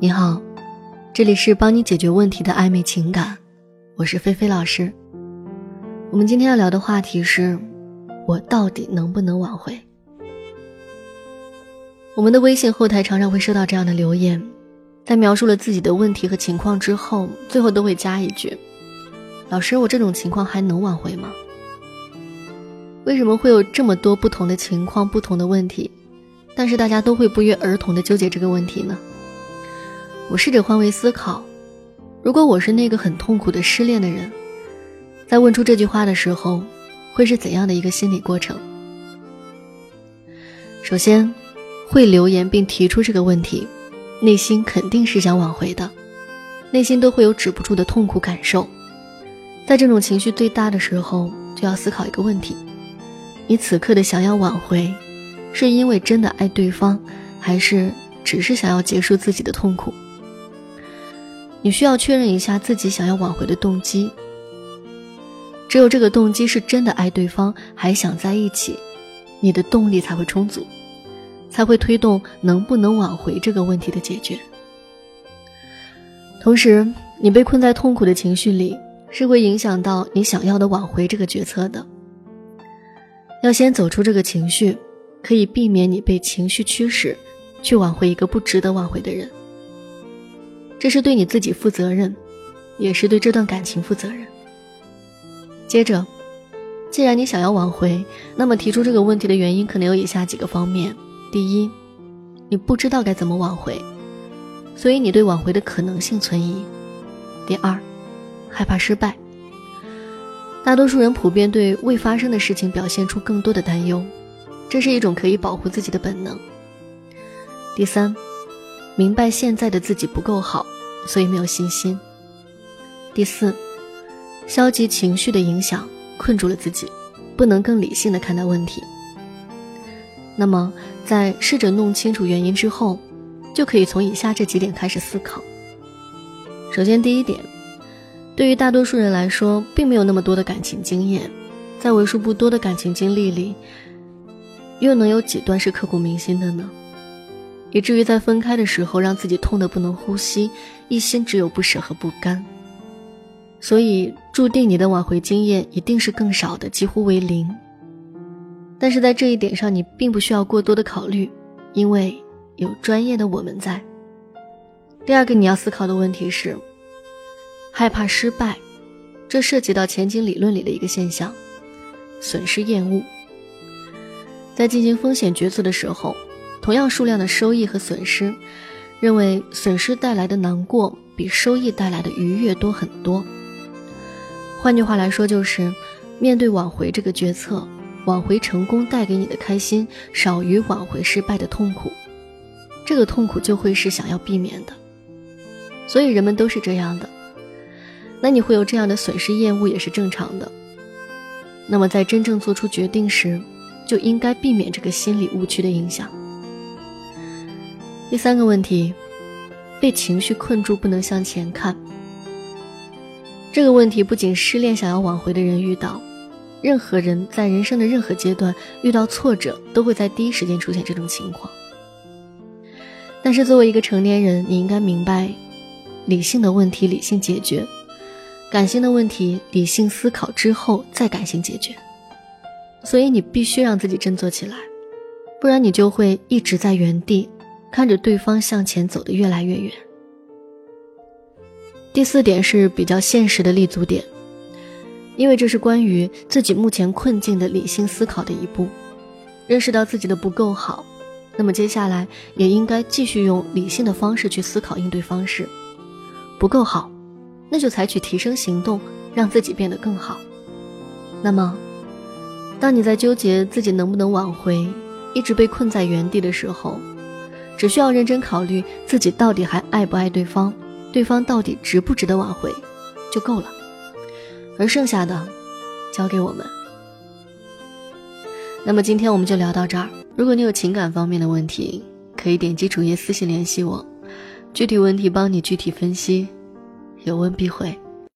你好，这里是帮你解决问题的暧昧情感，我是菲菲老师。我们今天要聊的话题是：我到底能不能挽回？我们的微信后台常常会收到这样的留言，在描述了自己的问题和情况之后，最后都会加一句：“老师，我这种情况还能挽回吗？”为什么会有这么多不同的情况、不同的问题，但是大家都会不约而同的纠结这个问题呢？我试着换位思考，如果我是那个很痛苦的失恋的人，在问出这句话的时候，会是怎样的一个心理过程？首先，会留言并提出这个问题，内心肯定是想挽回的，内心都会有止不住的痛苦感受。在这种情绪最大的时候，就要思考一个问题：你此刻的想要挽回，是因为真的爱对方，还是只是想要结束自己的痛苦？你需要确认一下自己想要挽回的动机。只有这个动机是真的爱对方，还想在一起，你的动力才会充足，才会推动能不能挽回这个问题的解决。同时，你被困在痛苦的情绪里，是会影响到你想要的挽回这个决策的。要先走出这个情绪，可以避免你被情绪驱使，去挽回一个不值得挽回的人。这是对你自己负责任，也是对这段感情负责任。接着，既然你想要挽回，那么提出这个问题的原因可能有以下几个方面：第一，你不知道该怎么挽回，所以你对挽回的可能性存疑；第二，害怕失败。大多数人普遍对未发生的事情表现出更多的担忧，这是一种可以保护自己的本能；第三。明白现在的自己不够好，所以没有信心。第四，消极情绪的影响困住了自己，不能更理性的看待问题。那么，在试着弄清楚原因之后，就可以从以下这几点开始思考。首先，第一点，对于大多数人来说，并没有那么多的感情经验，在为数不多的感情经历里，又能有几段是刻骨铭心的呢？以至于在分开的时候，让自己痛得不能呼吸，一心只有不舍和不甘。所以，注定你的挽回经验一定是更少的，几乎为零。但是在这一点上，你并不需要过多的考虑，因为有专业的我们在。第二个你要思考的问题是：害怕失败，这涉及到前景理论里的一个现象——损失厌恶。在进行风险决策的时候。同样数量的收益和损失，认为损失带来的难过比收益带来的愉悦多很多。换句话来说，就是面对挽回这个决策，挽回成功带给你的开心少于挽回失败的痛苦，这个痛苦就会是想要避免的。所以人们都是这样的，那你会有这样的损失厌恶也是正常的。那么在真正做出决定时，就应该避免这个心理误区的影响。第三个问题，被情绪困住不能向前看。这个问题不仅失恋想要挽回的人遇到，任何人在人生的任何阶段遇到挫折，都会在第一时间出现这种情况。但是作为一个成年人，你应该明白，理性的问题理性解决，感性的问题理性思考之后再感性解决。所以你必须让自己振作起来，不然你就会一直在原地。看着对方向前走得越来越远。第四点是比较现实的立足点，因为这是关于自己目前困境的理性思考的一步。认识到自己的不够好，那么接下来也应该继续用理性的方式去思考应对方式。不够好，那就采取提升行动，让自己变得更好。那么，当你在纠结自己能不能挽回，一直被困在原地的时候，只需要认真考虑自己到底还爱不爱对方，对方到底值不值得挽回，就够了。而剩下的，交给我们。那么今天我们就聊到这儿。如果你有情感方面的问题，可以点击主页私信联系我，具体问题帮你具体分析，有问必回。